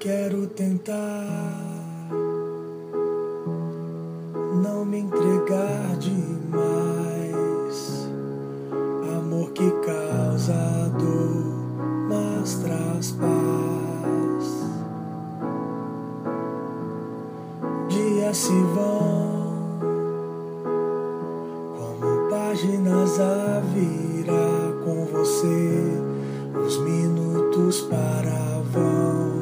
Quero tentar não me entregar demais. Amor que causa dor, mas traz paz. Dias se vão como páginas a virar com você. Os minutos paravam.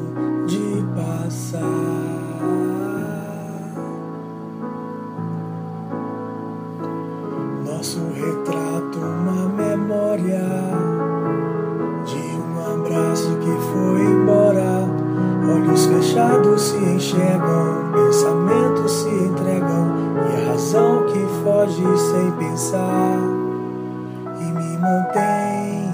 Nosso retrato, uma memória de um abraço que foi embora. Olhos fechados se enxergam, pensamentos se entregam e a razão que foge sem pensar e me mantenha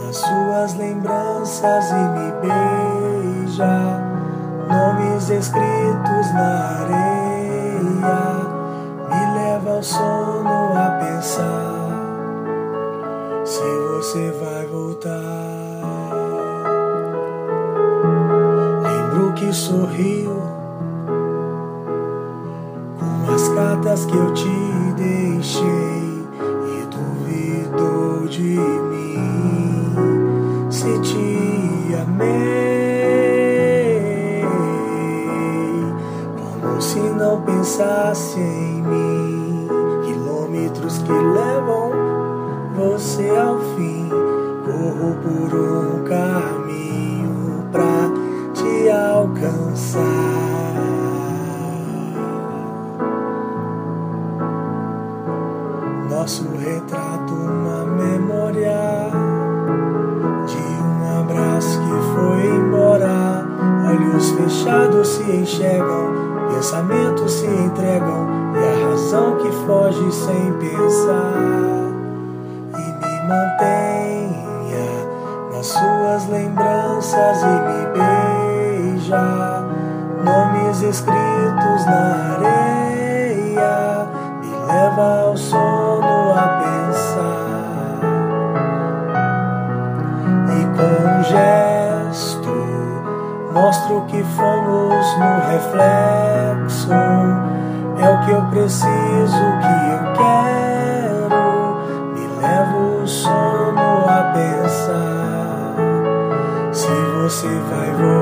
nas suas lembranças e me beija. Nomes escritos na areia me leva ao sono a pensar se você vai voltar. Lembro que sorriu com as cartas que eu te deixei e duvidou de se não pensasse em mim. Quilômetros que levam você ao fim. Corro por um caminho pra te alcançar. Nosso retrato, uma memória de um abraço que foi embora. Olhos fechados se enxergam, pensamentos se entregam e a razão que foge sem pensar e me mantenha nas suas lembranças e me beija. Nomes escritos na areia me leva ao sono mostro que fomos no reflexo. É o que eu preciso, o que eu quero. Me leva o sono a pensar se você vai voltar.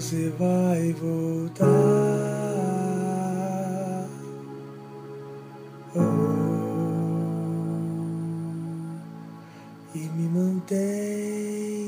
Você vai voltar. Oh, e me mantém